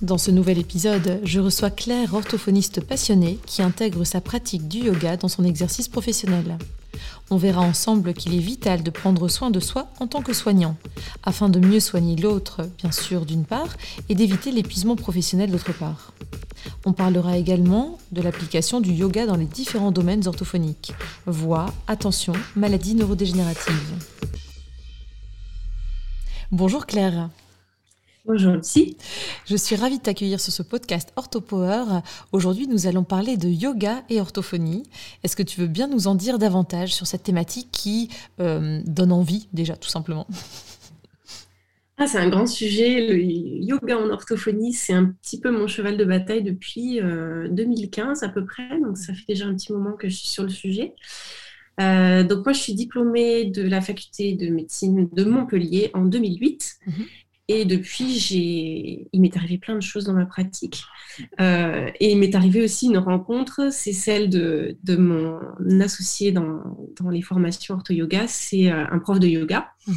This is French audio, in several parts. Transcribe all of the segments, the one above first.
Dans ce nouvel épisode, je reçois Claire, orthophoniste passionnée, qui intègre sa pratique du yoga dans son exercice professionnel. On verra ensemble qu'il est vital de prendre soin de soi en tant que soignant, afin de mieux soigner l'autre, bien sûr, d'une part, et d'éviter l'épuisement professionnel d'autre part. On parlera également de l'application du yoga dans les différents domaines orthophoniques. Voix, attention, maladies neurodégénératives. Bonjour Claire. Bonjour Lucie. Je suis ravie de t'accueillir sur ce podcast OrthoPower. Aujourd'hui, nous allons parler de yoga et orthophonie. Est-ce que tu veux bien nous en dire davantage sur cette thématique qui euh, donne envie déjà, tout simplement? Ah, c'est un grand sujet. Le yoga en orthophonie, c'est un petit peu mon cheval de bataille depuis 2015 euh, à peu près. Donc, ça fait déjà un petit moment que je suis sur le sujet. Euh, donc, moi, je suis diplômée de la faculté de médecine de Montpellier en 2008. Et depuis, j'ai, il m'est arrivé plein de choses dans ma pratique. Euh, et il m'est arrivé aussi une rencontre, c'est celle de, de mon associé dans, dans, les formations ortho-yoga, c'est euh, un prof de yoga. Mhm.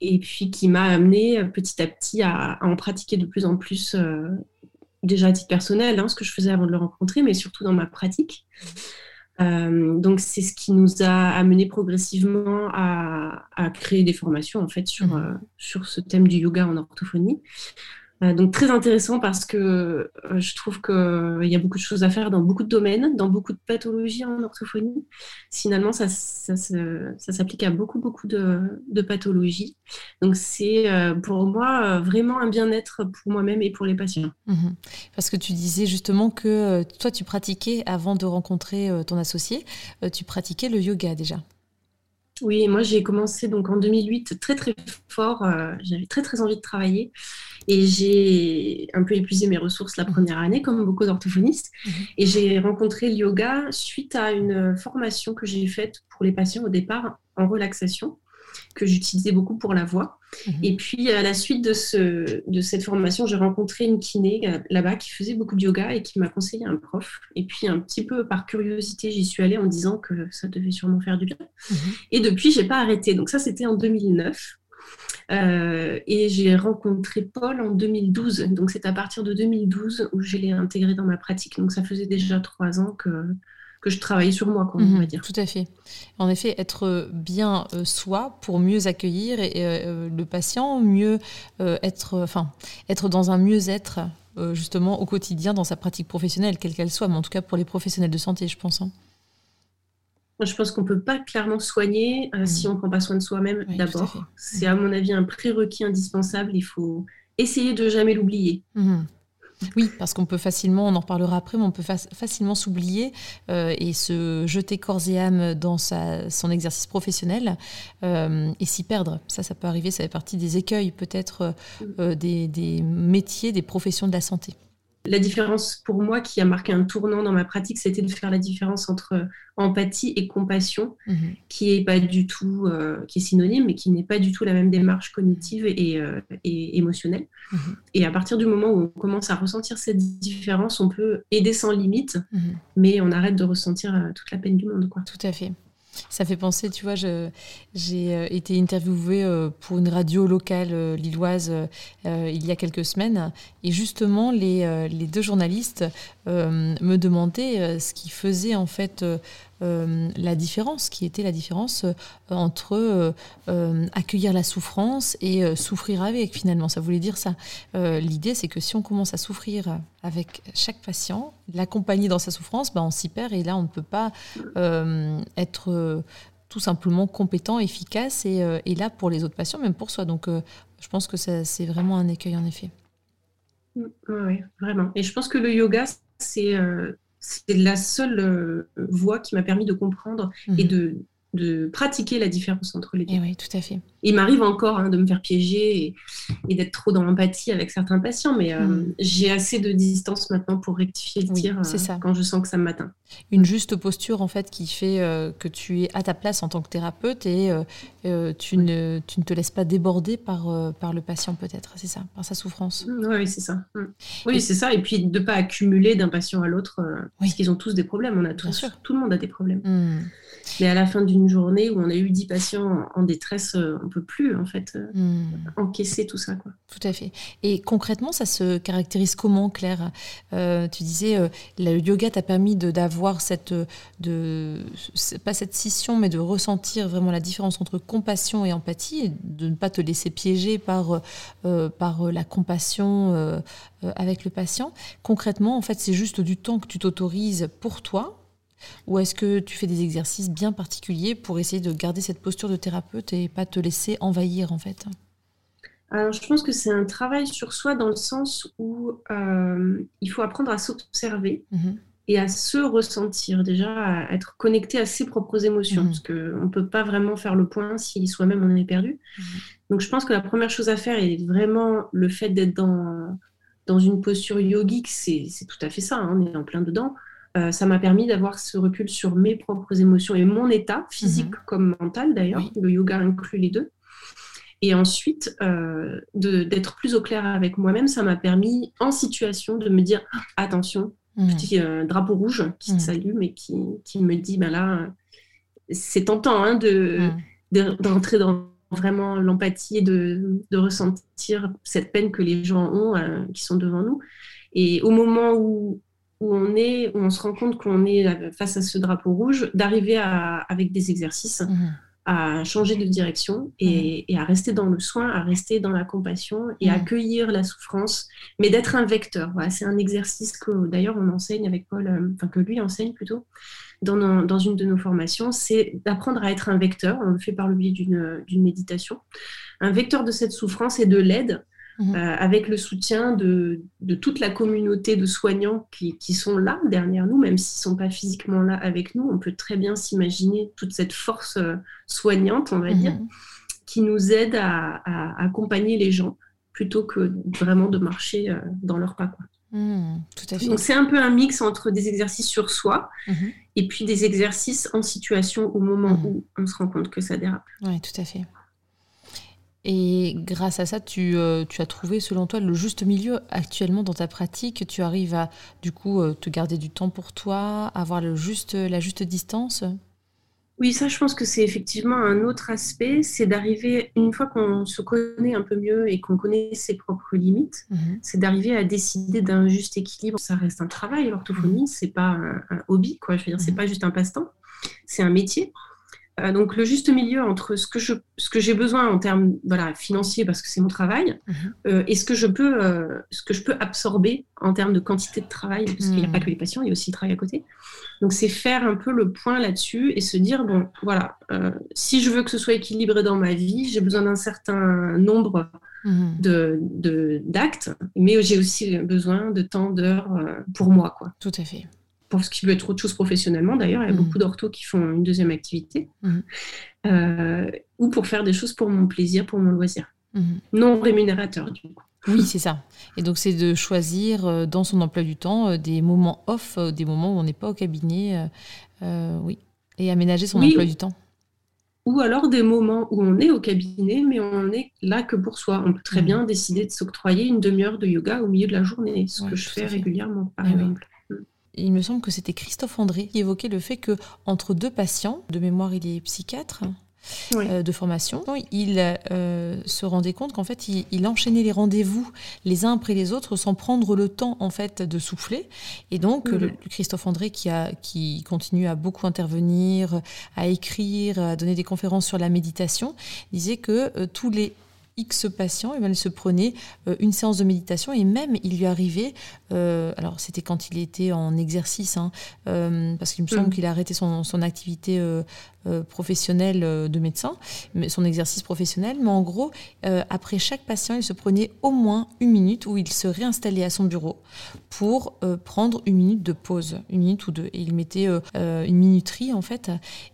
Et puis qui m'a amené euh, petit à petit à, en pratiquer de plus en plus, déjà à titre personnel, hein, ce que je faisais avant de le rencontrer, mais surtout dans ma pratique. Euh, donc c'est ce qui nous a amené progressivement à, créer des formations en fait sur, mmh. euh, sur ce thème du yoga en orthophonie. Euh, donc très intéressant parce que euh, je trouve qu'il euh, y a beaucoup de choses à faire dans beaucoup de domaines, dans beaucoup de pathologies en orthophonie. Finalement, ça, ça, s'applique à beaucoup, beaucoup de, de pathologies. Donc c'est pour moi vraiment un bien-être pour moi-même et pour les patients. Mhm. Parce que tu disais justement que toi, tu pratiquais, avant de rencontrer ton associé, tu pratiquais le yoga déjà. Oui, moi j'ai commencé donc en 2008 très très fort. J'avais très très envie de travailler. Et j'ai un peu épuisé mes ressources la première année, comme beaucoup d'orthophonistes. Mhm. Et j'ai rencontré le yoga suite à une formation que j'ai faite pour les patients au départ en relaxation, que j'utilisais beaucoup pour la voix. Mhm. Et puis, à la suite de, ce, de cette formation, j'ai rencontré une kiné là-bas qui faisait beaucoup de yoga et qui m'a conseillé un prof. Et puis, un petit peu par curiosité, j'y suis allée en disant que ça devait sûrement faire du bien. Mhm. Et depuis, j'ai pas arrêté. Donc ça, c'était en 2009. Euh, et j'ai rencontré Paul en 2012. Donc c'est à partir de 2012 où je l'ai intégré dans ma pratique. Donc ça faisait déjà trois ans que, que je travaillais sur moi, on va mhm, dire. Tout à fait. En effet, être bien euh, soi pour mieux accueillir et, euh, le patient, mieux être, enfin, être dans un mieux-être justement au quotidien dans sa pratique professionnelle, quelle qu'elle soit, mais en tout cas pour les professionnels de santé, je pense. Hein je pense qu'on ne peut pas clairement soigner euh, si on ne prend pas soin de soi-même d'abord. C'est à mon avis un prérequis indispensable. Il faut essayer de jamais l'oublier. Oui, parce qu'on peut facilement, on en reparlera après, mais on peut facilement s'oublier euh, et se jeter corps et âme dans son exercice professionnel euh, et s'y perdre. Ça, ça peut arriver, ça fait partie des écueils peut-être mm. des métiers, des professions de la santé. La différence pour moi qui a marqué un tournant dans ma pratique, c'était de faire la différence entre empathie et compassion, mhm. qui est pas du tout, euh, qui est synonyme, mais qui n'est pas du tout la même démarche cognitive et, euh, émotionnelle. Mhm. Et à partir du moment où on commence à ressentir cette différence, on peut aider sans limite, mhm. mais on arrête de ressentir euh, toute la peine du monde. Quoi. Tout à fait. Ça fait penser, tu vois, j'ai euh, été interviewée euh, pour une radio locale euh, lilloise il y a quelques semaines. Et justement, les, les deux journalistes me demandaient ce qui faisait en fait euh, la différence, qui était la différence euh, entre euh, accueillir la souffrance et souffrir avec, finalement. Ça voulait dire ça. L'idée, c'est que si on commence à souffrir avec chaque patient, l'accompagner dans sa souffrance, ben, on s'y perd et là, on ne peut pas être tout simplement compétent, efficace et, et, là pour les autres patients, même pour soi. Donc, je pense que c'est vraiment un écueil, en effet. Oui, vraiment. Et je pense que le yoga, c'est c'est la seule euh, voie qui m'a permis de comprendre et mhm. de de pratiquer la différence entre les deux. Et oui, tout à fait. Il m'arrive encore hein, de me faire piéger et, d'être trop dans l'empathie avec certains patients, mais euh, mm. j'ai assez de distance maintenant pour rectifier le tir euh, quand je sens que ça m'atteint. Une juste posture en fait qui fait euh, que tu es à ta place en tant que thérapeute et tu, ne, tu ne te laisses pas déborder par, par le patient peut-être, c'est ça, par sa souffrance. Mm, oui, c'est ça. Mm. Oui, c'est ça. Et puis de ne pas accumuler d'un patient à l'autre, parce qu'ils ont tous des problèmes. On a tous, tout le monde a des problèmes. Mais à la fin d'une journée où on a eu 10 patients en détresse, peut plus en fait euh, hmm. encaisser tout ça. Quoi. Tout à fait. Et concrètement, ça se caractérise comment, Claire? Euh, Tu disais, le yoga t'a permis d'avoir cette, de, pas cette scission, mais de ressentir vraiment la différence entre compassion et empathie, et de ne pas te laisser piéger par, par la compassion avec le patient. Concrètement, en fait, c'est juste du temps que tu t'autorises pour toi ou est-ce que tu fais des exercices bien particuliers pour essayer de garder cette posture de thérapeute et pas te laisser envahir en fait alors, je pense que c'est un travail sur soi dans le sens où euh, il faut apprendre à s'observer mhm. et à se ressentir, déjà à être connecté à ses propres émotions, mhm. parce qu'on ne peut pas vraiment faire le point si soi-même on est perdu. Mhm. Donc, je pense que la première chose à faire est vraiment le fait d'être dans, dans une posture yogique, c'est tout à fait ça, hein, on est en plein dedans. Euh, ça m'a permis d'avoir ce recul sur mes propres émotions et mon état, physique mhm. comme mental d'ailleurs. Le yoga inclut les deux. Et ensuite, euh, d'être plus au clair avec moi-même, ça m'a permis en situation de me dire attention, mhm. petit euh, drapeau rouge qui mhm. s'allume mais qui, qui, me dit ben là, c'est tentant hein, de, d'entrer dans vraiment l'empathie et de, de, ressentir cette peine que les gens ont qui sont devant nous. Et au moment où où on est, on se rend compte qu'on est face à ce drapeau rouge, d'arriver avec des exercices mhm. à changer de direction mhm. et, à rester dans le soin, à rester dans la compassion et à mhm. accueillir la souffrance, mais d'être un vecteur. Voilà, c'est un exercice que d'ailleurs on enseigne avec Paul, euh, enfin que lui enseigne plutôt dans, dans une de nos formations, c'est d'apprendre à être un vecteur. On le fait par le biais d'une méditation. Un vecteur de cette souffrance et de l'aide Mhm. Euh, avec le soutien de, toute la communauté de soignants qui, sont là derrière nous, même s'ils ne sont pas physiquement là avec nous. On peut très bien s'imaginer toute cette force euh, soignante, on va dire, mhm. qui nous aide à, accompagner les gens plutôt que vraiment de marcher euh, dans leur pas. Mhm, tout à fait. Donc c'est un peu un mix entre des exercices sur soi et puis des exercices en situation au moment où on se rend compte que ça dérape. Oui, tout à fait. Et grâce à ça, tu, euh, tu, as trouvé, selon toi, le juste milieu actuellement dans ta pratique. Tu arrives à, du coup, euh, te garder du temps pour toi, avoir le juste, la juste distance? Oui, ça, je pense que c'est effectivement un autre aspect. C'est d'arriver, une fois qu'on se connaît un peu mieux et qu'on connaît ses propres limites, mhm. c'est d'arriver à décider d'un juste équilibre. Ça reste un travail, l'orthophonie, mhm. c'est pas un, hobby, quoi. Je veux dire, c'est mhm. pas juste un passe-temps, c'est un métier. Euh, donc le juste milieu entre ce que je, ce que j'ai besoin en termes voilà financiers parce que c'est mon travail mhm. euh, et ce que je peux euh, ce que je peux absorber en termes de quantité de travail parce qu'il n'y a pas mhm. que les patients il y a aussi le travail à côté donc c'est faire un peu le point là-dessus et se dire bon voilà si je veux que ce soit équilibré dans ma vie j'ai besoin d'un certain nombre mhm. de d'actes mais j'ai aussi besoin de temps d'heures pour moi quoi tout à fait pour ce qui veut être autre chose professionnellement d'ailleurs. Il y a mm. beaucoup d'orthos qui font une deuxième activité. Mm. Euh, ou pour faire des choses pour mon plaisir, pour mon loisir. Mm. Non rémunérateur, du coup. Oui, c'est ça. Et donc, c'est de choisir euh, dans son emploi du temps euh, des moments off, des moments où on n'est pas au cabinet. oui. Et aménager son emploi du temps. Ou alors des moments où on est au cabinet, mais on n'est là que pour soi. On peut très bien décider de s'octroyer une demi-heure de yoga au milieu de la journée, ce que je fais régulièrement, par exemple il me semble que c'était Christophe André qui évoquait le fait que entre deux patients, de mémoire il est psychiatre, euh, de formation, il euh, se rendait compte qu'en fait, il, enchaînait les rendez-vous les uns après les autres sans prendre le temps en fait de souffler. Et donc, le, Christophe André, qui, a, qui continue à beaucoup intervenir, à écrire, à donner des conférences sur la méditation, disait que euh, tous les X et ben, elle se prenait une séance de méditation et même il lui arrivait, alors c'était quand il était en exercice, hein, parce qu'il me semble mm. qu'il a arrêté son, son activité euh, professionnel euh, de médecin, son exercice professionnel. Mais en gros, euh, après chaque patient, il se prenait au moins une minute où il se réinstallait à son bureau pour prendre une minute de pause, une minute ou deux. Et il mettait une minuterie en fait.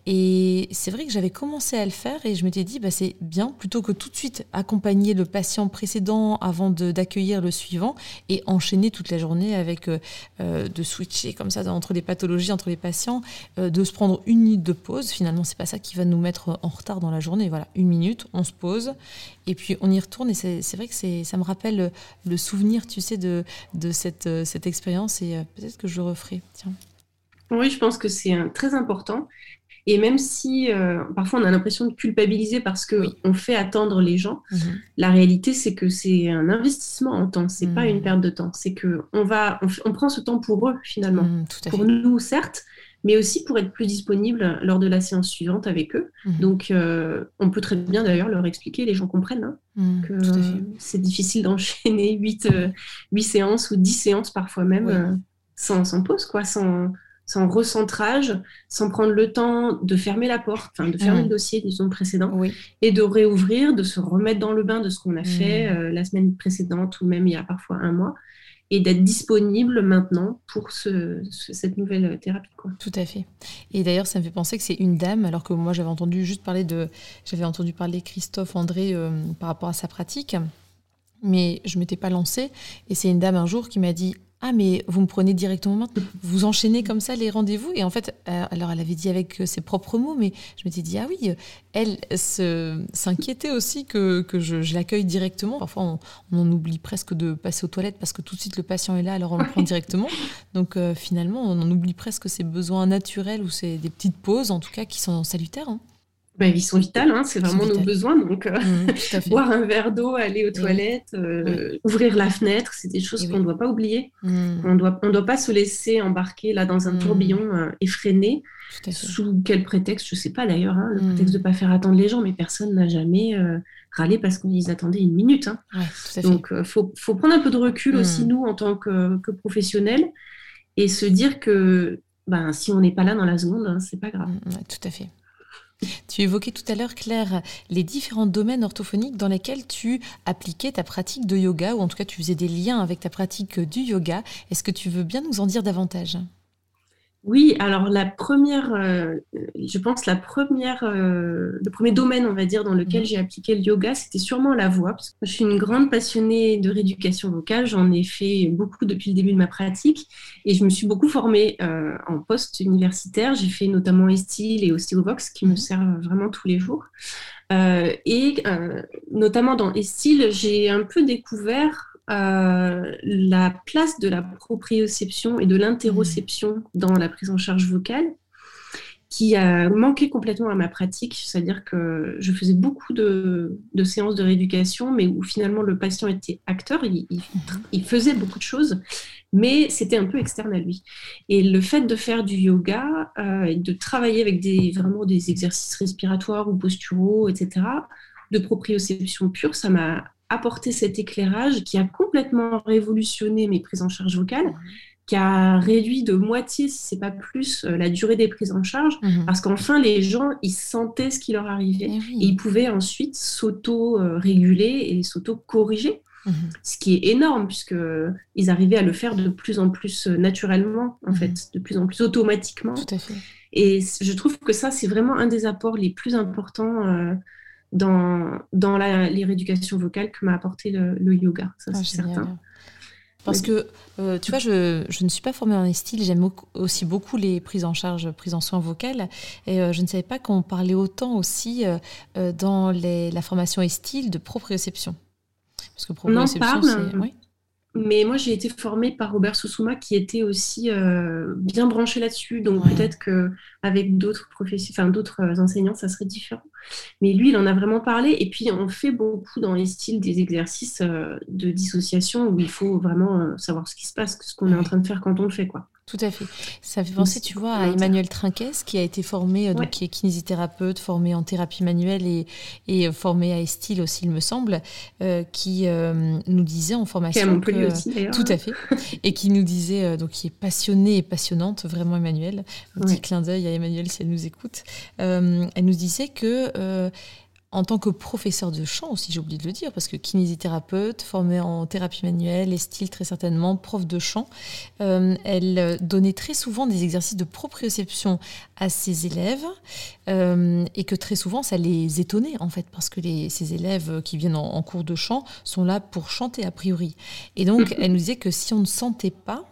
Et c'est vrai que j'avais commencé à le faire et je m'étais dit, bah, c'est bien, plutôt que tout de suite accompagner le patient précédent avant d'accueillir le suivant et enchaîner toute la journée avec de switcher comme ça entre les pathologies, entre les patients, de se prendre une minute de pause finalement c'est pas ça qui va nous mettre en retard dans la journée. Voilà, une minute, on se pose et puis on y retourne. Et c'est vrai que ça me rappelle le souvenir, tu sais, de, de cette, cette expérience et euh, peut-être que je le referai. Tiens. Oui, je pense que c'est très important. Et même si euh, parfois on a l'impression de culpabiliser parce qu'on on fait attendre les gens, mhm. la réalité c'est que c'est un investissement en temps, c'est pas une mhm. perte de temps. C'est que on va, on, prend ce temps pour eux finalement, mhm, pour nous certes, mais aussi pour être plus disponible lors de la séance suivante avec eux. Donc, euh, on peut très bien d'ailleurs leur expliquer, les gens comprennent hein, que c'est difficile d'enchaîner 8, euh, séances ou 10 séances parfois même euh, sans, sans, pause, quoi, sans, sans, recentrage, sans prendre le temps de fermer la porte, enfin de fermer mhm. le dossier, disons, précédent, et de réouvrir, de se remettre dans le bain de ce qu'on a fait la semaine précédente ou même il y a parfois un mois et d'être disponible maintenant pour ce, cette nouvelle thérapie. Quoi. Tout à fait. Et d'ailleurs, ça me fait penser que c'est une dame, alors que moi j'avais entendu juste parler de, j'avais entendu parler Christophe André euh, par rapport à sa pratique, mais je m'étais pas lancée. Et c'est une dame un jour qui m'a dit ah, mais vous me prenez directement maintenant Vous enchaînez comme ça les rendez-vous Et en fait, euh, alors elle avait dit avec euh, ses propres mots, mais je m'étais dit, ah oui, elle s'inquiétait aussi que, que je, l'accueille directement. Parfois, on, on, oublie presque de passer aux toilettes parce que tout de suite le patient est là, alors on le prend directement. Donc euh, finalement, on en oublie presque ses besoins naturels ou ses, des petites pauses, en tout cas, qui sont salutaires. Hein. Ben, ils sont vitales, hein, c'est vraiment nos besoins. Donc, euh, mmh, boire un verre d'eau, aller aux toilettes, euh, ouvrir la fenêtre, c'est des choses qu'on ne doit pas oublier. Mmh. On doit, ne on doit pas se laisser embarquer là dans un mmh. tourbillon euh, effréné. Sous quel prétexte Je ne sais pas d'ailleurs, hein, le prétexte de ne pas faire attendre les gens, mais personne n'a jamais râlé parce qu'ils attendaient une minute. Hein. donc, il faut, faut, prendre un peu de recul aussi, nous, en tant que, que professionnels, et se dire que ben, si on n'est pas là dans la seconde, hein, c'est pas grave. tout à fait. Tu évoquais tout à l'heure, Claire, les différents domaines orthophoniques dans lesquels tu appliquais ta pratique de yoga, ou en tout cas tu faisais des liens avec ta pratique du yoga. Est-ce que tu veux bien nous en dire davantage? Oui, alors la première, euh, je pense la première, euh, le premier domaine, on va dire, dans lequel mhm. j'ai appliqué le yoga, c'était sûrement la voix. Parce que je suis une grande passionnée de rééducation vocale. J'en ai fait beaucoup depuis le début de ma pratique et je me suis beaucoup formée euh, en poste universitaire. J'ai fait notamment Estil et Osteovox qui me mhm. servent vraiment tous les jours. et notamment dans Estil, j'ai un peu découvert euh, la place de la proprioception et de l'interoception dans la prise en charge vocale qui a manqué complètement à ma pratique, c'est-à-dire que je faisais beaucoup de, séances de rééducation, mais où finalement le patient était acteur, il, faisait beaucoup de choses, mais c'était un peu externe à lui. Et le fait de faire du yoga, euh, de travailler avec des, vraiment des exercices respiratoires ou posturaux, etc., de proprioception pure, ça m'a apporté cet éclairage qui a complètement révolutionné mes prises en charge vocales, qui a réduit de moitié, si c'est pas plus, euh, la durée des prises en charge, mhm. parce qu'enfin les gens, ils sentaient ce qui leur arrivait eh et, ils pouvaient ensuite s'auto-réguler et s'auto-corriger. Mhm. Ce qui est énorme, puisqu'ils arrivaient à le faire de plus en plus euh, naturellement, en mhm. fait, de plus en plus automatiquement. Et je trouve que ça, c'est vraiment un des apports les plus importants euh, dans, dans la, les rééducations vocales que m'a apporté le, yoga, ça ah, c'est certain. Parce que, euh, tu vois, je, je, ne suis pas formée en style, j'aime aussi beaucoup les prises en charge, prises en soins vocales, et euh, je ne savais pas qu'on parlait autant aussi euh, dans les, la formation style de proprioception. Parce que proprioception, c'est... Oui mais moi, j'ai été formée par Robert Susuma qui était aussi euh, bien branché là-dessus. Donc peut-être qu'avec d'autres enfin, d'autres enseignants, ça serait différent. Mais lui, il en a vraiment parlé. Et puis, on fait beaucoup dans les styles des exercices euh, de dissociation où il faut vraiment euh, savoir ce qui se passe, ce qu'on est en train de faire quand on le fait. Quoi. Tout à fait. Ça fait penser, tu vois, à Emmanuel Trinquès, qui a été formé, euh, donc, qui est kinésithérapeute, formé en thérapie manuelle et, et formé à Estil aussi, il me semble, euh, qui euh, nous disait en formation. Qui à aussi, Tout à fait. et qui nous disait, donc, qui est passionnée et passionnante, vraiment, Emmanuel. Un petit clin d'œil à Emmanuel si elle nous écoute. elle nous disait que en tant que professeur de chant aussi, j'ai oublié de le dire, parce que kinésithérapeute, formée en thérapie manuelle et style très certainement, prof de chant, euh, elle donnait très souvent des exercices de proprioception à ses élèves euh, et que très souvent ça les étonnait en fait, parce que les, ces élèves qui viennent en, en cours de chant sont là pour chanter a priori. Et donc elle nous disait que si on ne sentait pas,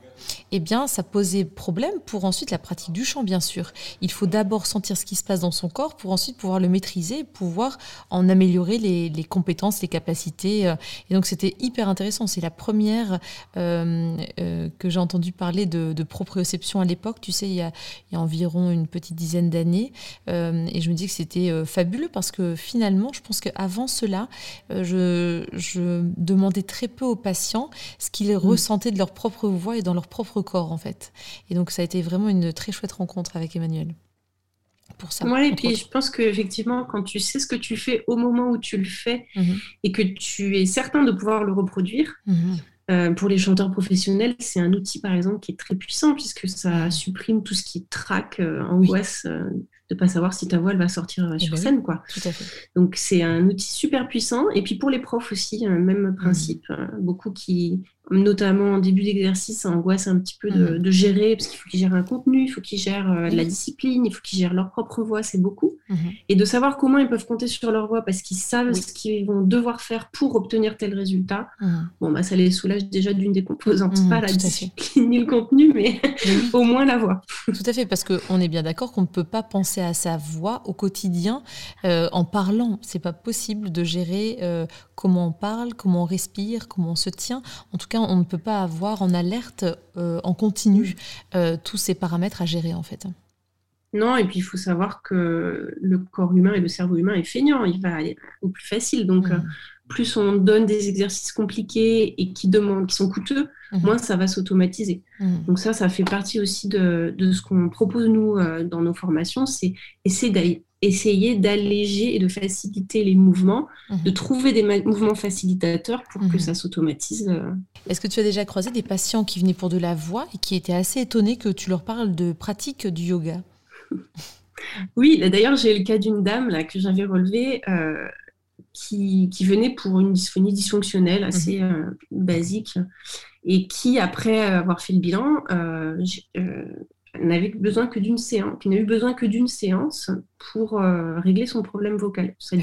eh bien, ça posait problème pour ensuite la pratique du chant, bien sûr. Il faut d'abord sentir ce qui se passe dans son corps pour ensuite pouvoir le maîtriser, pouvoir en améliorer les, compétences, les capacités. Euh. Et donc, c'était hyper intéressant. C'est la première euh, euh, que j'ai entendu parler de, proprioception à l'époque, tu sais, il y, a, environ une petite dizaine d'années. et je me dis que c'était fabuleux parce que finalement, je pense qu'avant cela, je, demandais très peu aux patients ce qu'ils mmh. ressentaient de leur propre voix et dans leur propre corps en fait. Et donc ça a été vraiment une très chouette rencontre avec Emmanuel. Pour ça. Ouais, et puis je pense qu'effectivement, quand tu sais ce que tu fais au moment où tu le fais mhm. et que tu es certain de pouvoir le reproduire, mhm. euh, pour les chanteurs professionnels, c'est un outil par exemple qui est très puissant puisque ça mhm. supprime tout ce qui traque, euh, angoisse, euh, de pas savoir si ta voix elle va sortir eh sur ben scène quoi. Tout à fait. Donc c'est un outil super puissant et puis pour les profs aussi même principe beaucoup qui notamment en début d'exercice, angoisse un petit peu de, mm. gérer, parce qu'il faut qu'ils gèrent un contenu, il faut qu'ils gèrent euh, la discipline, il faut qu'ils gèrent leur propre voix, c'est beaucoup. Mm-hmm. Et de savoir comment ils peuvent compter sur leur voix, parce qu'ils savent ce qu'ils vont devoir faire pour obtenir tel résultat, mm. bon, bah, ça les soulage déjà d'une des composantes, mm, pas la discipline ni le contenu, mais au moins la voix. Tout à fait, parce qu'on est bien d'accord qu'on ne peut pas penser à sa voix au quotidien euh, en parlant. C'est pas possible de gérer euh, comment on parle, comment on respire, comment on se tient. En tout cas, on ne peut pas avoir en alerte, euh, en continu, euh, tous ces paramètres à gérer en fait. Non, et puis il faut savoir que le corps humain et le cerveau humain est feignant, il va aller au plus facile. Donc, euh, plus on donne des exercices compliqués et qui, demandent, qui sont coûteux, mhm. moins ça va s'automatiser. Mhm. Donc ça, ça fait partie aussi de, de ce qu'on propose nous dans nos formations, c'est essayer d'aller essayer d'alléger et de faciliter les mouvements, de mhm. trouver des mouvements facilitateurs pour que mhm. ça s'automatise. Euh. Est-ce que tu as déjà croisé des patients qui venaient pour de la voix et qui étaient assez étonnés que tu leur parles de pratique du yoga? Oui, d'ailleurs j'ai le cas d'une dame là, que j'avais relevée. Euh, qui, venait pour une dysphonie dysfonctionnelle assez mhm. euh, basique et qui, après avoir fait le bilan, n'avait besoin que d'une séance, qui n'a eu besoin que d'une séance pour euh, régler son problème vocal, sa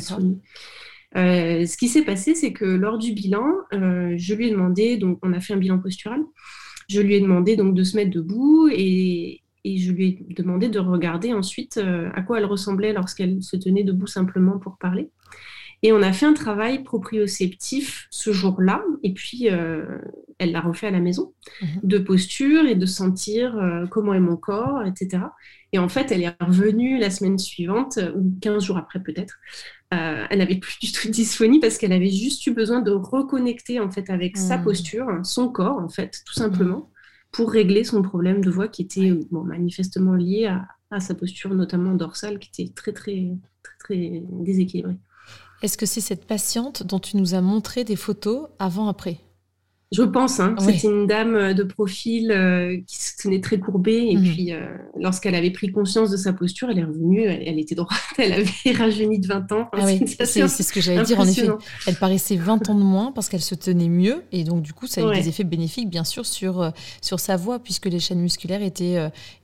euh, ce qui s'est passé, c'est que lors du bilan, euh, je lui ai demandé, donc on a fait un bilan postural, je lui ai demandé donc de se mettre debout et, et je lui ai demandé de regarder ensuite à quoi elle ressemblait lorsqu'elle se tenait debout simplement pour parler. Et on a fait un travail proprioceptif ce jour-là, et puis euh, elle l'a refait à la maison, mhm. de posture et de sentir euh, comment est mon corps, etc. Et en fait, elle est revenue la semaine suivante, ou 15 jours après peut-être. Euh, elle n'avait plus du tout de dysphonie parce qu'elle avait juste eu besoin de reconnecter en fait avec sa mhm. posture, son corps en fait, tout simplement, mhm. pour régler son problème de voix qui était bon, manifestement lié à, à, sa posture, notamment dorsale, qui était très très très, très déséquilibrée. Est-ce que c'est cette patiente dont tu nous as montré des photos avant-après je pense. Hein. C'était une dame euh, de profil euh, qui se tenait très courbée. Et mhm. puis, euh, lorsqu'elle avait pris conscience de sa posture, elle est revenue. Elle, était droite. Elle avait rajeuni de 20 ans. Ah c'est ce que j'allais dire. En effet, elle paraissait 20 ans de moins parce qu'elle se tenait mieux. Et donc, du coup, ça a eu des effets bénéfiques, bien sûr, sur, sur sa voix, puisque les chaînes musculaires étaient,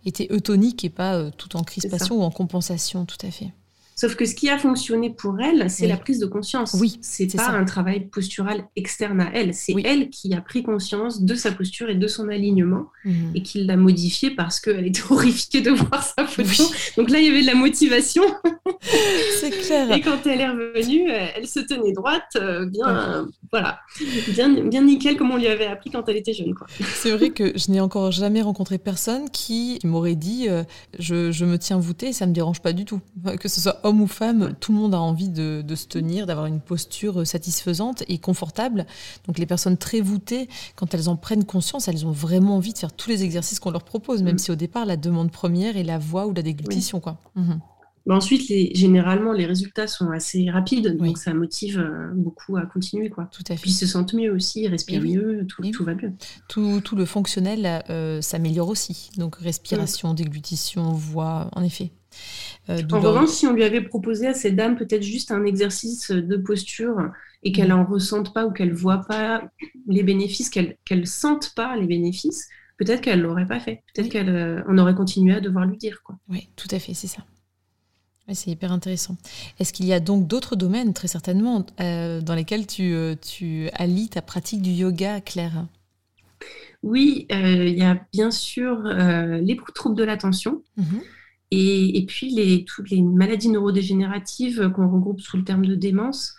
étaient eutoniques et pas tout en crispation ou en compensation. Tout à fait. Sauf que ce qui a fonctionné pour elle, c'est la prise de conscience. Oui, c'est pas un travail postural externe à elle. C'est elle qui a pris conscience de sa posture et de son alignement mhm. et qui l'a modifié parce qu'elle était horrifiée de voir sa photo. Donc là, il y avait de la motivation. c'est clair. Et quand elle est revenue, elle se tenait droite, euh, bien, voilà, bien, bien nickel comme on lui avait appris quand elle était jeune. C'est vrai que je n'ai encore jamais rencontré personne qui m'aurait dit euh, je, je, me tiens voûtée et ça me dérange pas du tout. Que ce soit homme ou femme, tout le monde a envie de, se tenir, d'avoir une posture satisfaisante et confortable. Donc les personnes très voûtées, quand elles en prennent conscience, elles ont vraiment envie de faire tous les exercices qu'on leur propose, même mm. si au départ la demande première est la voix ou la déglutition. Quoi. Ensuite, les, généralement, les résultats sont assez rapides, donc ça motive euh, beaucoup à continuer. Quoi. Tout à fait. Puis ils se sentent mieux aussi, ils respirent mieux, tout, tout, va mieux. Tout, tout le fonctionnel euh, s'améliore aussi. Donc respiration, déglutition, voix, en effet. Euh, en revanche, si on lui avait proposé à cette dame peut-être juste un exercice de posture et qu'elle n'en ressente pas ou qu'elle ne voit pas les bénéfices, qu'elle ne sente pas les bénéfices, peut-être qu'elle ne l'aurait pas fait. Peut-être qu'on euh, aurait continué à devoir lui dire. Quoi. Oui, tout à fait, c'est ça. C'est hyper intéressant. Est-ce qu'il y a donc d'autres domaines, très certainement, euh, dans lesquels tu, tu allies ta pratique du yoga, Claire? Oui, il y a bien sûr les troubles de l'attention. Mm-hmm. Et, puis les, toutes les maladies neurodégénératives qu'on regroupe sous le terme de démence,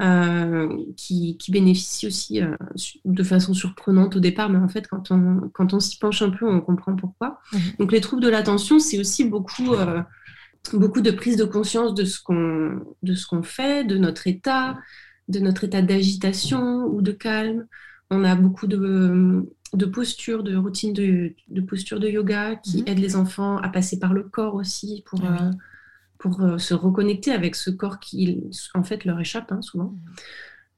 euh, qui, qui, bénéficient aussi euh, de façon surprenante au départ, mais en fait quand on, quand on s'y penche un peu, on comprend pourquoi. Mhm. Donc les troubles de l'attention, c'est aussi beaucoup, euh, beaucoup de prise de conscience de ce qu'on qu'on fait, de notre état, de notre état d'agitation ou de calme. On a beaucoup de, de posture, de routine de, de posture de yoga qui mhm. aide les enfants à passer par le corps aussi pour, ah euh, pour euh, se reconnecter avec ce corps qui, en fait, leur échappe hein, souvent. Mhm.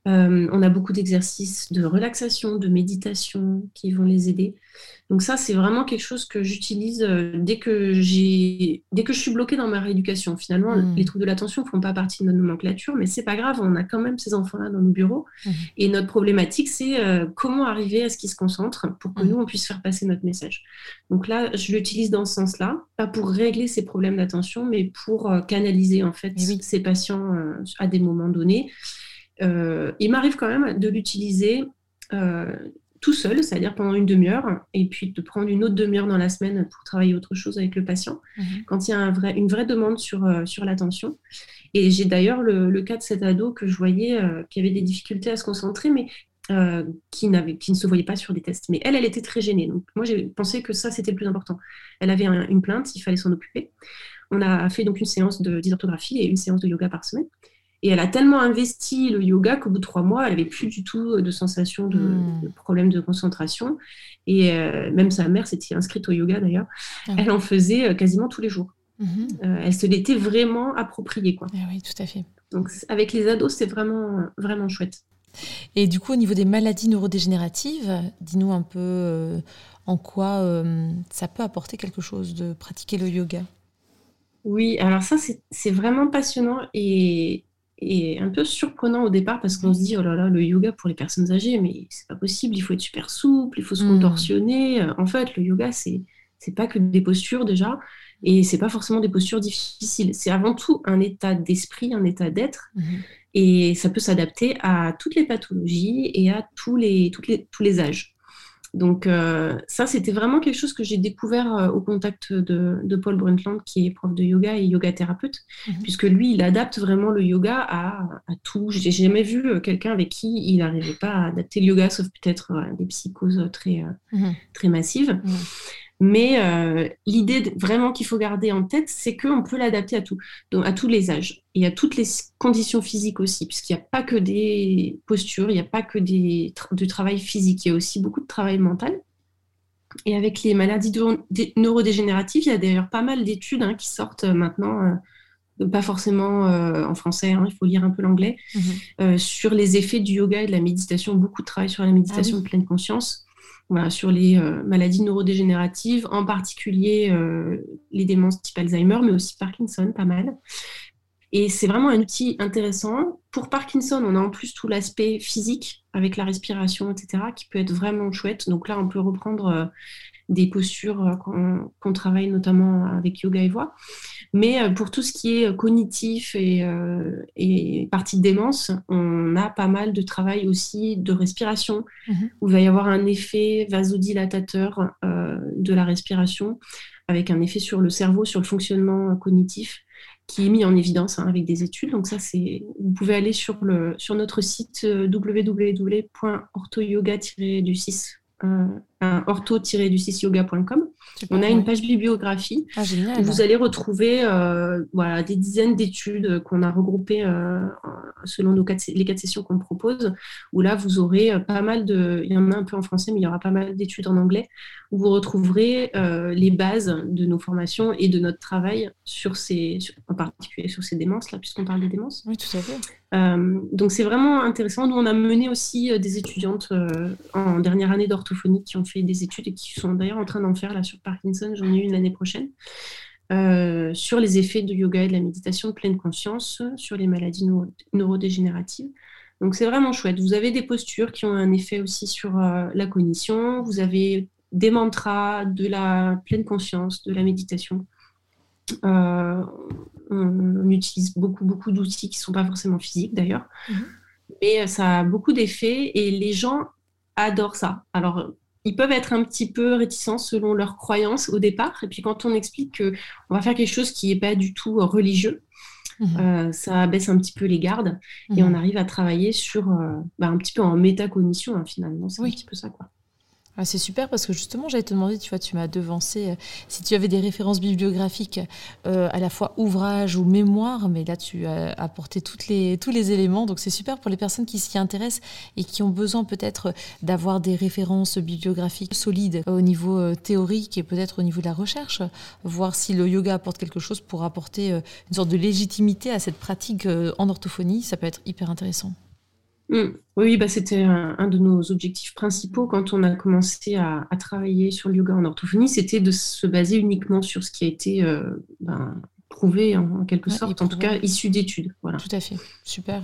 Euh, on a beaucoup d'exercices de relaxation, de méditation qui vont les aider. Donc ça, c'est vraiment quelque chose que j'utilise euh, dès que j'ai, dès que je suis bloquée dans ma rééducation. Finalement, mmh. les troubles de l'attention ne font pas partie de notre nomenclature, mais c'est pas grave. On a quand même ces enfants-là dans nos bureaux. Mmh. Et notre problématique, c'est euh, comment arriver à ce qu'ils se concentrent pour que mmh. nous on puisse faire passer notre message. Donc là, je l'utilise dans ce sens-là, pas pour régler ces problèmes d'attention, mais pour canaliser en fait ces patients à des moments donnés. Euh, il m'arrive quand même de l'utiliser euh, tout seul, c'est-à-dire pendant une demi-heure, et puis de prendre une autre demi-heure dans la semaine pour travailler autre chose avec le patient, mhm. quand il y a un vrai, une vraie demande sur, euh, sur l'attention. Et j'ai d'ailleurs le, cas de cet ado que je voyais qui avait des difficultés à se concentrer, mais qui, qui ne se voyait pas sur des tests. Mais elle, elle était très gênée. Donc moi, j'ai pensé que ça, c'était le plus important. Elle avait une plainte, il fallait s'en occuper. On a fait donc une séance de dysorthographie et une séance de yoga par semaine. Et elle a tellement investi le yoga qu'au bout de trois mois, elle n'avait plus du tout de sensation de, hmm. problème de concentration. Et euh, même sa mère s'était inscrite au yoga d'ailleurs. Ah elle en faisait euh, quasiment tous les jours. Mhm. Euh, elle se l'était vraiment appropriée. Quoi. Ah oui, tout à fait. Donc avec les ados, c'est vraiment, vraiment chouette. Et du coup, au niveau des maladies neurodégénératives, dis-nous un peu en quoi ça peut apporter quelque chose de pratiquer le yoga? Oui, alors ça, c'est vraiment passionnant et, et un peu surprenant au départ parce qu'on se dit oh là là le yoga pour les personnes âgées mais c'est pas possible il faut être super souple il faut se hmm. contorsionner en fait le yoga c'est c'est pas que des postures déjà et c'est pas forcément des postures difficiles c'est avant tout un état d'esprit un état d'être hmm. et ça peut s'adapter à toutes les pathologies et à tous les, toutes les tous les âges donc euh, ça, c'était vraiment quelque chose que j'ai découvert euh, au contact de, Paul Brundtland, qui est prof de yoga et yoga thérapeute, mhm. puisque lui, il adapte vraiment le yoga à, à tout. J'ai jamais vu euh, quelqu'un avec qui il n'arrivait pas à adapter le yoga, sauf peut-être des psychoses très, mhm. très massives. Mhm. Mais euh, l'idée vraiment qu'il faut garder en tête, c'est qu'on peut l'adapter à tout, donc à tous les âges et à toutes les conditions physiques aussi, puisqu'il n'y a pas que des postures, il n'y a pas que des, du travail physique, il y a aussi beaucoup de travail mental. Et avec les maladies neurodégénératives, il y a d'ailleurs pas mal d'études hein, qui sortent maintenant, euh, pas forcément euh, en français, hein, il faut lire un peu l'anglais, mmh sur les effets du yoga et de la méditation, beaucoup de travail sur la méditation ah de pleine conscience sur les euh, maladies neurodégénératives, en particulier euh, les démences type Alzheimer, mais aussi Parkinson, pas mal. Et c'est vraiment un outil intéressant. Pour Parkinson, on a en plus tout l'aspect physique avec la respiration, etc., qui peut être vraiment chouette. Donc là, on peut reprendre euh, des postures euh, qu'on travaille notamment avec yoga et voix. Mais euh, pour tout ce qui est cognitif et, et partie de démence, on a pas mal de travail aussi de respiration, mhm. où il va y avoir un effet vasodilatateur de la respiration, avec un effet sur le cerveau, sur le fonctionnement cognitif qui est mis en évidence hein, avec des études. Donc ça, c'est vous pouvez aller sur, le, sur notre site euh, www.orthoyoga-du6 ortho-du6yoga.com. On a une page bibliographie ah, où vous allez retrouver euh, voilà, des dizaines d'études qu'on a regroupées euh, selon nos quatre, les quatre sessions qu'on propose, où là, vous aurez pas mal de... Il y en a un peu en français, mais il y aura pas mal d'études en anglais, où vous retrouverez les bases de nos formations et de notre travail sur ces, en particulier sur ces démences, là, puisqu'on parle des démences. Oui, tout à fait. Euh, donc c'est vraiment intéressant. Nous, on a mené aussi euh, des étudiantes euh, en dernière année d'orthophonie qui ont fait des études et qui sont d'ailleurs en train d'en faire là sur Parkinson. J'en ai une l'année prochaine. sur les effets de yoga et de la méditation de pleine conscience sur les maladies neurodégénératives. Donc c'est vraiment chouette. Vous avez des postures qui ont un effet aussi sur la cognition. Vous avez des mantras, de la pleine conscience, de la méditation. Euh, on, utilise beaucoup, beaucoup d'outils qui ne sont pas forcément physiques d'ailleurs, mhm. mais ça a beaucoup d'effets et les gens adorent ça. Alors, ils peuvent être un petit peu réticents selon leurs croyances au départ, et puis quand on explique qu'on va faire quelque chose qui n'est pas du tout religieux, mhm. euh, ça baisse un petit peu les gardes et mhm. on arrive à travailler sur euh, bah, un petit peu en métacognition hein, finalement. C'est un petit peu ça quoi. Ah, c'est super parce que justement, j'allais te demander, tu vois, tu m'as devancé, euh, si tu avais des références bibliographiques euh, à la fois ouvrage ou mémoire, mais là, tu as apporté les, tous les éléments. Donc, c'est super pour les personnes qui s'y intéressent et qui ont besoin peut-être d'avoir des références bibliographiques solides au niveau euh, théorique et peut-être au niveau de la recherche, voir si le yoga apporte quelque chose pour apporter une sorte de légitimité à cette pratique en orthophonie. Ça peut être hyper intéressant. Mm. Oui, bah, c'était un, de nos objectifs principaux quand on a commencé à, travailler sur le yoga en orthophonie, c'était de se baser uniquement sur ce qui a été euh, ben, prouvé en, quelque sorte, en tout cas issu d'études. Voilà. Tout à fait, super.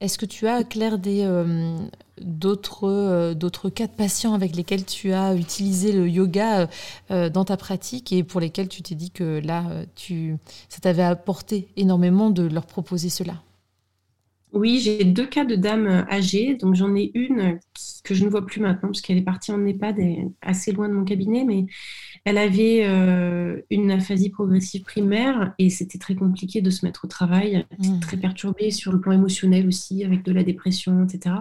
Est-ce que tu as, Claire, des, euh, d'autres, euh, d'autres cas de patients avec lesquels tu as utilisé le yoga dans ta pratique et pour lesquels tu t'es dit que là, tu, ça t'avait apporté énormément de leur proposer cela? Oui, j'ai deux cas de dames euh, âgées. Donc j'en ai une que je ne vois plus maintenant parce qu'elle est partie en EHPAD assez loin de mon cabinet, mais elle avait euh, une aphasie progressive primaire et c'était très compliqué de se mettre au travail. Mmh. très perturbée sur le plan émotionnel aussi, avec de la dépression, etc.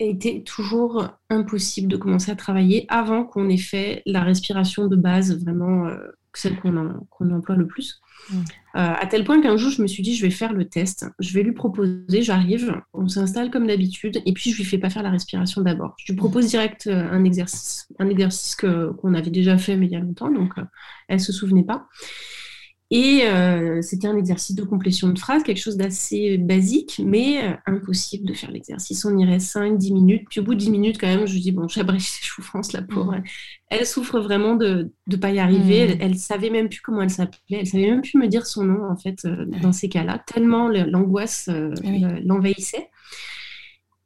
Il était toujours impossible de commencer à travailler avant qu'on ait fait la respiration de base, vraiment euh, celle qu'on emploie le plus. Mm. Euh, à tel point qu'un jour, je me suis dit, je vais faire le test, je vais lui proposer, j'arrive, on s'installe comme d'habitude, et puis je lui fais pas faire la respiration d'abord. Je lui propose direct euh, un exercice, un exercice qu'on avait déjà fait, mais il y a longtemps, donc elle euh, elle se souvenait pas. Et euh, c'était un exercice de complétion de phrase, quelque chose d'assez basique, mais euh, impossible de faire l'exercice. On irait 5-10 minutes. Puis au bout de 10 minutes, quand même, je dis, bon, j'abrège ses souffrances, la pauvre. Mm. Elle souffre vraiment de ne pas y arriver. Mm. Elle, ne savait même plus comment elle s'appelait. Elle savait même plus me dire son nom, en fait, euh, dans ces cas-là, tellement l'angoisse eh l'envahissait.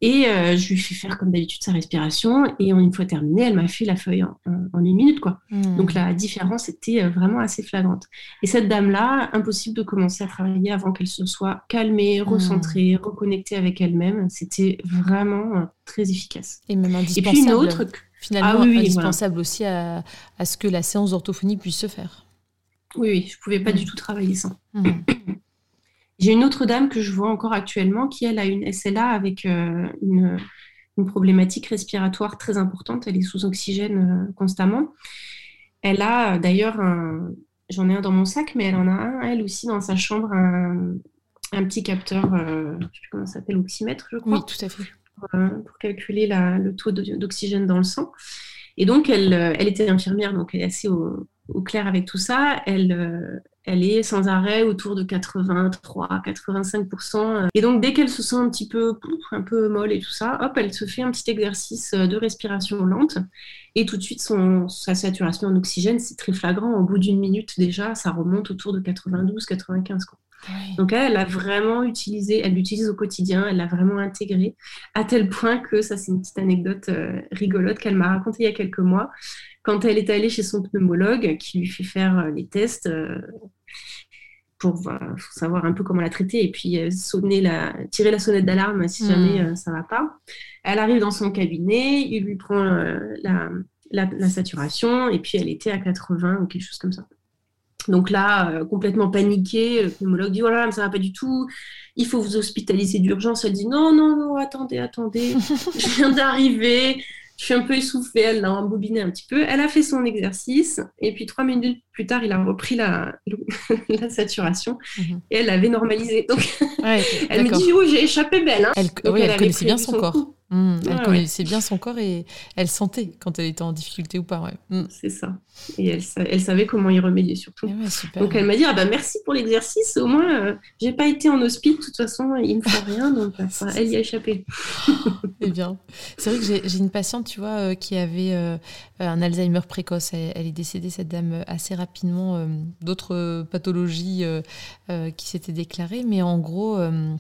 Et euh, je lui fais faire comme d'habitude sa respiration. Et une fois terminée, elle m'a fait la feuille en, une minute. quoi. Hmm. Donc la différence était euh, vraiment assez flagrante. Et cette dame-là, impossible de commencer à travailler avant qu'elle se soit calmée, hmm. recentrée, reconnectée avec elle-même. C'était vraiment euh, très efficace. Et même indispensable. Et puis une autre. Finalement, ah indispensable aussi à, ce que la séance d'orthophonie puisse se faire. Oui, oui, je ne pouvais pas du hmm. tout travailler sans. J'ai une autre dame que je vois encore actuellement qui, elle, a une SLA avec euh, une, problématique respiratoire très importante. Elle est sous oxygène euh, constamment. Elle a d'ailleurs J'en ai un dans mon sac, mais elle en a un, elle aussi, dans sa chambre, un, petit capteur, euh, je ne sais plus comment ça s'appelle, oxymètre, je crois. Oui, tout à fait. Pour, calculer le taux d'oxygène dans le sang. Et donc, elle, elle était infirmière, donc elle est assez au, au clair avec tout ça. Elle, elle est sans arrêt autour de 83-85%. Et donc, dès qu'elle se sent un petit peu, un peu molle et tout ça, hop, elle se fait un petit exercice de respiration lente. Et tout de suite, son, sa saturation en oxygène, c'est très flagrant. Au bout d'une minute, déjà, ça remonte autour de 92-95. Donc elle, elle a vraiment utilisé, elle l'utilise au quotidien, elle l'a vraiment intégré, à tel point que, ça c'est une petite anecdote euh, rigolote qu'elle m'a racontée il y a quelques mois, quand elle est allée chez son pneumologue qui lui fait faire euh, les tests euh, pour, savoir un peu comment la traiter et puis sonner la, tirer la sonnette d'alarme si jamais hmm. ça ne va pas. Elle arrive dans son cabinet, il lui prend la, la, saturation et puis elle était à 80 ou quelque chose comme ça. Donc là, euh, complètement paniquée, le pneumologue dit voilà, ça va pas du tout, il faut vous hospitaliser d'urgence. Elle dit non, non, non, attendez, attendez, je viens d'arriver, Je suis un peu essoufflée, elle l'a embobiné un petit peu. Elle a fait son exercice et puis trois minutes plus tard, il a repris la, la saturation mhm. et elle avait normalisé. Donc, elle me dit Oui, j'ai échappé belle. Hein. Elle, elle, connaissait bien son corps. Mmh, elle connaissait bien son corps et elle sentait quand elle était en difficulté ou pas. Mmh. C'est ça. Et elle, elle, savait comment y remédier surtout. Eh donc elle m'a dit ah bah merci pour l'exercice. Au moins euh, j'ai pas été en hospice. De toute façon il me faut rien donc euh, elle y a échappé. eh bien, c'est vrai que j'ai une patiente tu vois euh, qui avait un Alzheimer précoce. Elle, est décédée cette dame assez rapidement. D'autres pathologies qui s'étaient déclarées, mais en gros euh,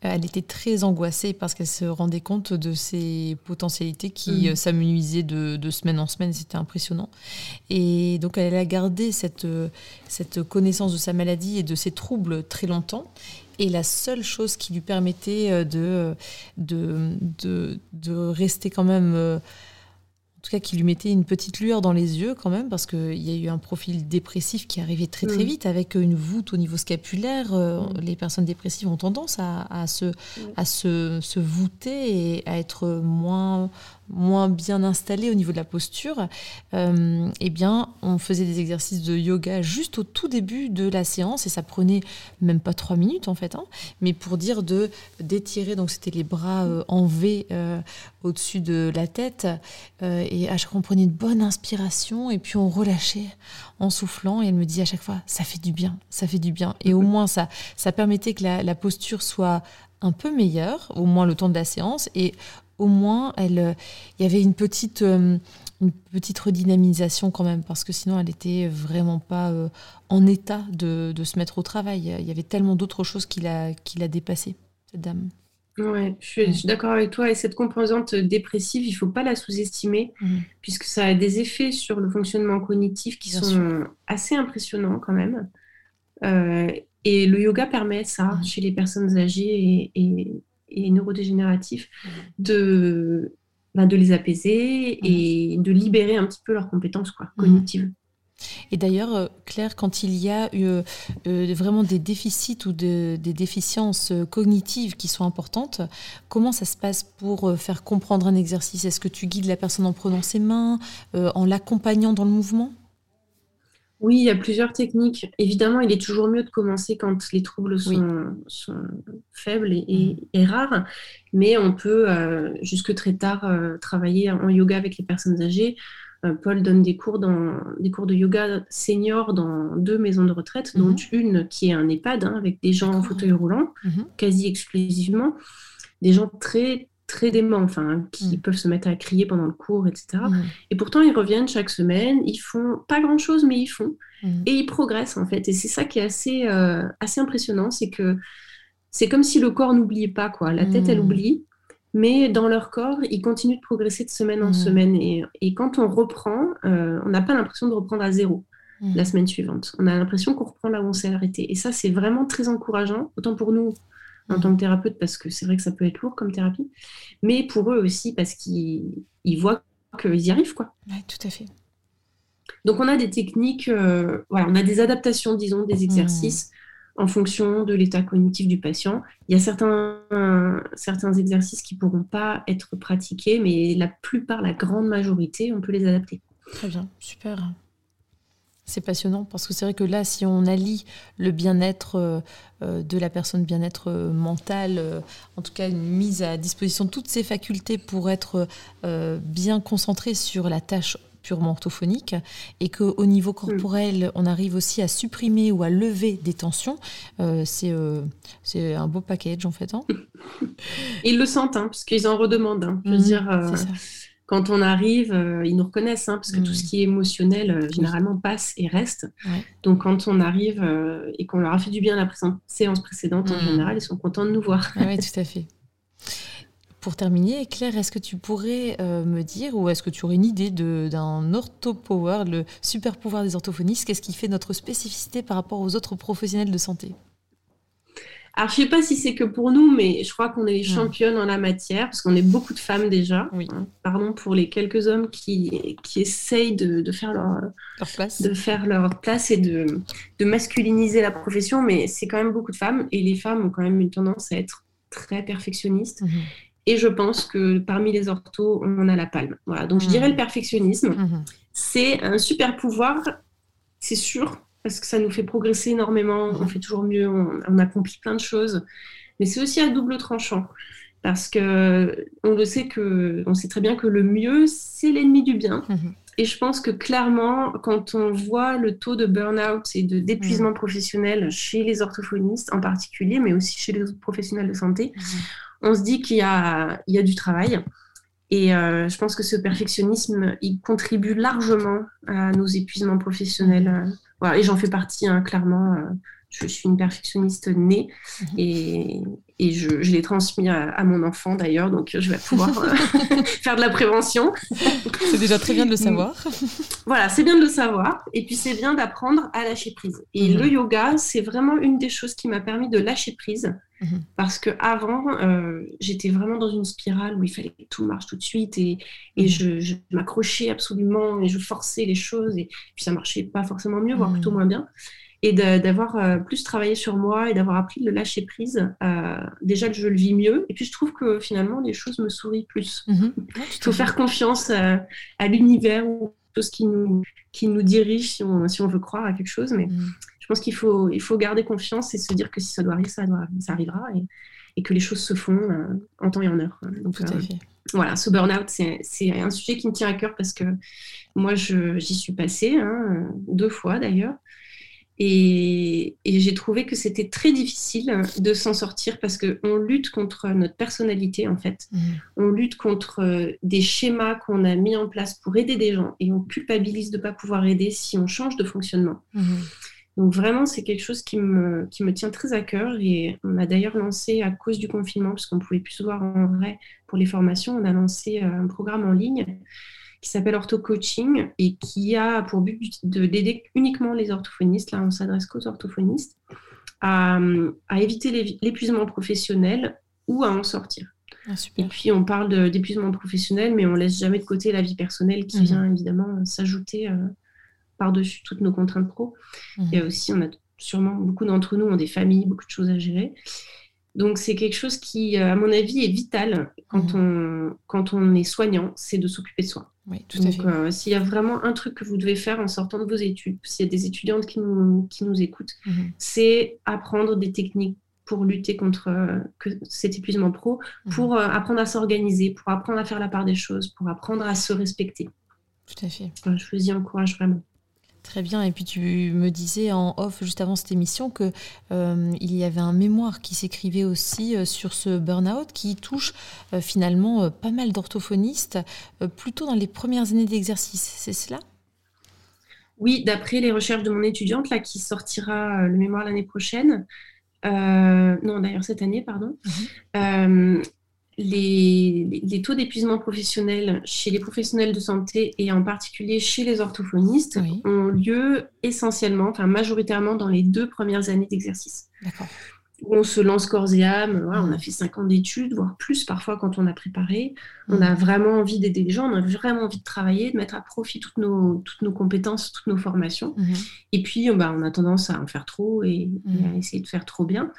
elle était très angoissée parce qu'elle se rendait compte de ses potentialités qui mm. euh, s'amenuisaient de, semaine en semaine. C'était impressionnant. Et donc, elle a gardé cette, euh, cette connaissance de sa maladie et de ses troubles très longtemps. Et la seule chose qui lui permettait de, de, de, de rester quand même tout cas qui lui mettait une petite lueur dans les yeux quand même, parce qu'il y a eu un profil dépressif qui arrivait très très mm. vite avec une voûte au niveau scapulaire. Euh, mm. Les personnes dépressives ont tendance à, se, à se, se, voûter et à être moins, moins bien installé au niveau de la posture, euh, eh bien, on faisait des exercices de yoga juste au tout début de la séance et ça prenait même pas trois minutes en fait, hein, mais pour dire de d'étirer, donc c'était les bras euh, en V euh, au-dessus de la tête et à chaque fois on prenait une bonne inspiration et puis on relâchait en soufflant et elle me dit à chaque fois ça fait du bien, ça fait du bien et au moins ça ça permettait que la, la posture soit un peu meilleure, au moins le temps de la séance et au moins, elle, euh, il y avait une petite, euh, une petite redynamisation quand même, parce que sinon, elle était vraiment pas euh, en état de, se mettre au travail. Il y avait tellement d'autres choses qui l'a, qui l'a dépassé, cette dame. Ouais, je suis, d'accord avec toi. Et cette composante dépressive, il ne faut pas la sous-estimer, mmh. puisque ça a des effets sur le fonctionnement cognitif qui sont assez impressionnants quand même. et le yoga permet ça mmh. chez les personnes âgées et, et neurodégénératifs de, bah, de les apaiser et de libérer un petit peu leurs compétences quoi, mhm. cognitives. Et d'ailleurs, euh, Claire, quand il y a eu, euh, vraiment des déficits ou des déficiences cognitives qui sont importantes, comment ça se passe pour euh, faire comprendre un exercice? Est-ce que tu guides la personne en prenant ses mains, en l'accompagnant dans le mouvement? Oui, il y a plusieurs techniques. Évidemment, il est toujours mieux de commencer quand les troubles sont, faibles et, mm. rares, mais on peut euh, jusque très tard euh, travailler en yoga avec les personnes âgées. Euh, Paul donne des cours, dans, des cours de yoga senior dans deux maisons de retraite, dont mm-hmm. une qui est un EHPAD hein, avec des gens en fauteuil roulant, mm-hmm. quasi exclusivement, des gens très très dément, enfin, qui mm. peuvent se mettre à crier pendant le cours, etc. Mm. Et pourtant, ils reviennent chaque semaine, ils font pas grand-chose, mais ils font. Mm. Et ils progressent, en fait. Et c'est ça qui est assez, euh, assez impressionnant, c'est que c'est comme si le corps n'oubliait pas, quoi. La tête, elle oublie, mais dans leur corps, ils continuent de progresser de semaine en semaine. Et, et, quand on reprend, euh, on n'a pas l'impression de reprendre à zéro la semaine suivante. On a l'impression qu'on reprend là où on s'est arrêté. Et ça, c'est vraiment très encourageant, autant pour nous en tant que thérapeute parce que c'est vrai que ça peut être lourd comme thérapie, mais pour eux aussi parce qu'ils voient qu'ils y arrivent. Quoi. Oui, tout à fait. Donc on a des techniques, euh, voilà, on a des adaptations, disons, des exercices mmh. en fonction de l'état cognitif du patient. Il y a certains, certains exercices qui ne pourront pas être pratiqués, mais la plupart, la grande majorité, on peut les adapter. Très bien, super. C'est passionnant parce que c'est vrai que là, si on allie le bien-être euh, euh, de la personne, bien-être euh, mental, en tout cas une mise à disposition de toutes ses facultés pour être bien concentré sur la tâche purement orthophonique et qu'au niveau corporel, on arrive aussi à supprimer ou à lever des tensions, c'est c'est un beau package en fait. Hein. Ils le sentent, hein, parce qu'ils en redemandent. Hein. Je veux mmh, dire, quand on arrive, euh, ils nous reconnaissent, hein, parce que tout ce mm. qui est émotionnel, euh, généralement, passe et reste. Donc, quand on arrive euh, et qu'on leur a fait du bien la séance précédente, en mm. général, ils sont contents de nous voir. Ah oui, tout à fait. Pour terminer, Claire, est-ce que tu pourrais me dire, ou est-ce que tu aurais une idée d'un orthopower, le super pouvoir des orthophonistes? Qu'est-ce qui fait notre spécificité par rapport aux autres professionnels de santé? Alors, je ne sais pas si c'est que pour nous, mais je crois qu'on est les championnes en la matière, parce qu'on est beaucoup de femmes déjà. Hein. Pardon pour les quelques hommes qui, qui essayent de, faire leur, place. de faire leur place et de, de masculiniser la profession, mais c'est quand même beaucoup de femmes, et les femmes ont quand même une tendance à être très perfectionnistes. Mhm. Et je pense que parmi les orthos, on a la palme. Voilà. Donc, je dirais le perfectionnisme. C'est un super pouvoir, c'est sûr, parce que ça nous fait progresser énormément. On fait toujours mieux, on accomplit plein de choses. Mais c'est aussi à double tranchant parce que on le sait que on sait très bien que le mieux c'est l'ennemi du bien. Mhm. Et je pense que clairement, quand on voit le taux de burn-out et de d'épuisement mhm. professionnel chez les orthophonistes en particulier, mais aussi chez les professionnels de santé, mhm. on se dit qu'il y a, il y a du travail. Et euh, je pense que ce perfectionnisme, il contribue largement à nos épuisements professionnels. Voilà, et j'en fais partie, hein, clairement. Euh, je suis une perfectionniste née et, et je, l'ai transmis à, mon enfant d'ailleurs, donc je vais pouvoir euh, faire de la prévention. C'est déjà très bien de le savoir. voilà, c'est bien de le savoir. Et puis c'est bien d'apprendre à lâcher prise. Et mhm. le yoga, c'est vraiment une des choses qui m'a permis de lâcher prise. Mhm. Parce que avant, euh, j'étais vraiment dans une spirale où il fallait que tout marche tout de suite et, et mhm. je, je m'accrochais absolument et je forçais les choses et puis ça marchait pas forcément mieux, voire plutôt moins bien et d'avoir euh, plus travaillé sur moi et d'avoir appris de le lâcher prise. Euh, déjà, je le vis mieux. Et puis, je trouve que finalement, les choses me sourient plus. Mhm. Il faut faire confiance euh, à, l'univers ou tout ce qui nous, qui nous dirige si on, si on veut croire à quelque chose. Mais mhm. Je pense qu'il faut, il faut garder confiance et se dire que si ça doit arriver, ça, doit, ça arrivera et, et, que les choses se font en temps et en heure. Donc, voilà, ce burn-out, c'est un sujet qui me tient à cœur parce que moi, j'y suis passée, hein, deux fois d'ailleurs. Et, j'ai trouvé que c'était très difficile de s'en sortir parce qu'on lutte contre notre personnalité, en fait. Mmh. On lutte contre euh, des schémas qu'on a mis en place pour aider des gens et on culpabilise de ne pas pouvoir aider si on change de fonctionnement. Mmh. Donc vraiment, c'est quelque chose qui me, qui me tient très à cœur et on a d'ailleurs lancé à cause du confinement, parce qu'on ne pouvait plus se voir en vrai pour les formations, on a lancé euh, un programme en ligne qui s'appelle Ortho Coaching et qui a pour but d'aider uniquement les orthophonistes, là on s'adresse qu'aux orthophonistes, à, éviter l'épuisement professionnel ou à en sortir. Ah, et puis on parle d'épuisement professionnel, mais on laisse jamais de côté la vie personnelle qui mhm. vient évidemment s'ajouter euh, par-dessus toutes nos contraintes pro. Mhm. Et aussi, on a sûrement beaucoup d'entre nous ont des familles, beaucoup de choses à gérer. Donc c'est quelque chose qui, euh, à mon avis, est vital quand, mhm. on, quand on est soignant, c'est de s'occuper de soi. Oui, tout à fait. Euh, s'il y a vraiment un truc que vous devez faire en sortant de vos études, s'il y a des étudiantes qui nous, qui nous écoutent, mhm. c'est apprendre des techniques pour lutter contre euh, cet épuisement pro, mhm. pour apprendre à s'organiser, pour apprendre à faire la part des choses, pour apprendre à se respecter. Tout à fait. je vous y encourage vraiment. Très bien. Et puis tu me disais en off juste avant cette émission que euh, il y avait un mémoire qui s'écrivait aussi euh, sur ce burn-out qui touche euh, finalement pas mal d'orthophonistes plutôt dans les premières années d'exercice. C'est cela? Oui, d'après les recherches de mon étudiante là qui sortira le mémoire l'année prochaine. non, d'ailleurs cette année, pardon. Mhm les, taux d'épuisement professionnel chez les professionnels de santé et en particulier chez les orthophonistes ont lieu essentiellement, enfin majoritairement dans les deux premières années d'exercice. D'accord on se lance corps et âme. on a fait cinq ans d'études, voire plus parfois quand on a préparé. On a vraiment envie d'aider les gens, on a vraiment envie de travailler, de mettre à profit toutes nos, toutes nos compétences, toutes nos formations. Mhm. Et puis, bah, on a tendance à en faire trop et, et, à mhm. essayer de faire trop bien.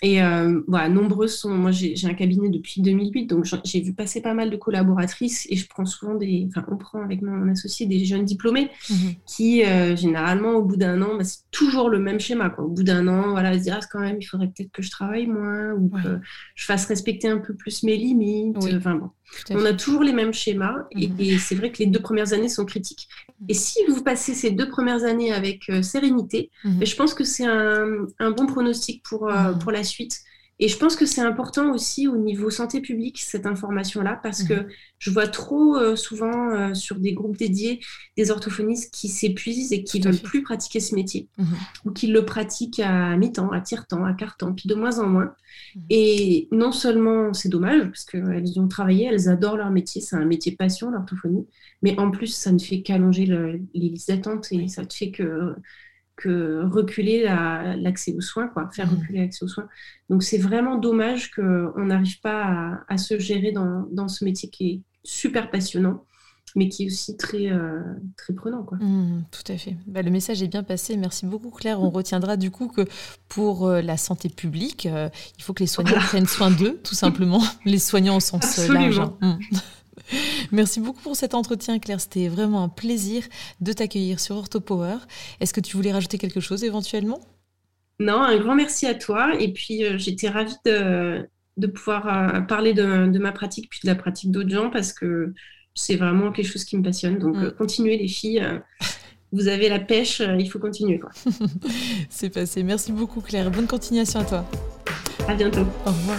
Et euh, voilà, nombreuses sont. Moi, j'ai un cabinet depuis 2008, donc j'ai vu passer pas mal de collaboratrices et je prends souvent des. Enfin, on prend avec mon associé des jeunes diplômés mhm. qui, euh, généralement, au bout d'un an, bah, c'est toujours le même schéma. Quoi. Au bout d'un an, voilà, se dire ah, quand même, il faudrait peut-être que je travaille moins ou que je fasse respecter un peu plus mes limites. Enfin bon. On a toujours les mêmes schémas et, mhm. c'est vrai que les deux premières années sont critiques. Et si vous passez ces deux premières années avec euh, sérénité, mhm. ben, je pense que c'est un, bon pronostic pour, euh, mhm. pour la suite. Et je pense que c'est important aussi au niveau santé publique, cette information-là, parce que je vois trop euh, souvent sur des groupes dédiés des orthophonistes qui s'épuisent et qui ne veulent plus pratiquer ce métier, ou qui le pratiquent à mi-temps, à tiers-temps, à quart-temps, puis de moins en moins. Mhm. Et non seulement c'est dommage, parce qu'elles y ont travaillé, elles adorent leur métier, c'est un métier passion, l'orthophonie, mais en plus, ça ne fait qu'allonger les listes d'attente et ça ne fait que, que reculer l'accès aux soins, quoi, faire mhm. reculer l'accès aux soins. Donc c'est vraiment dommage qu'on n'arrive pas à, se gérer dans, dans, ce métier qui est super passionnant mais qui est aussi très, euh, très prenant. Quoi. Mmh, tout à fait. Bah, le message est bien passé. Merci beaucoup, Claire. On retiendra du coup que pour euh, la santé publique, euh, il faut que les soignants prennent soin d'eux, tout simplement. les soignants au sens large. Hein. Mmh. Merci beaucoup pour cet entretien, Claire. C'était vraiment un plaisir de t'accueillir sur OrthoPower. Est-ce que tu voulais rajouter quelque chose éventuellement? Non, un grand merci à toi. Et puis, j'étais ravie de, de pouvoir parler de, de, ma pratique puis de la pratique d'autres gens parce que c'est vraiment quelque chose qui me passionne. Donc, mm. euh, continuez les filles. Euh, vous avez la pêche, euh, il faut continuer. c'est passé. Merci beaucoup Claire. Bonne continuation à toi. À bientôt. Au revoir.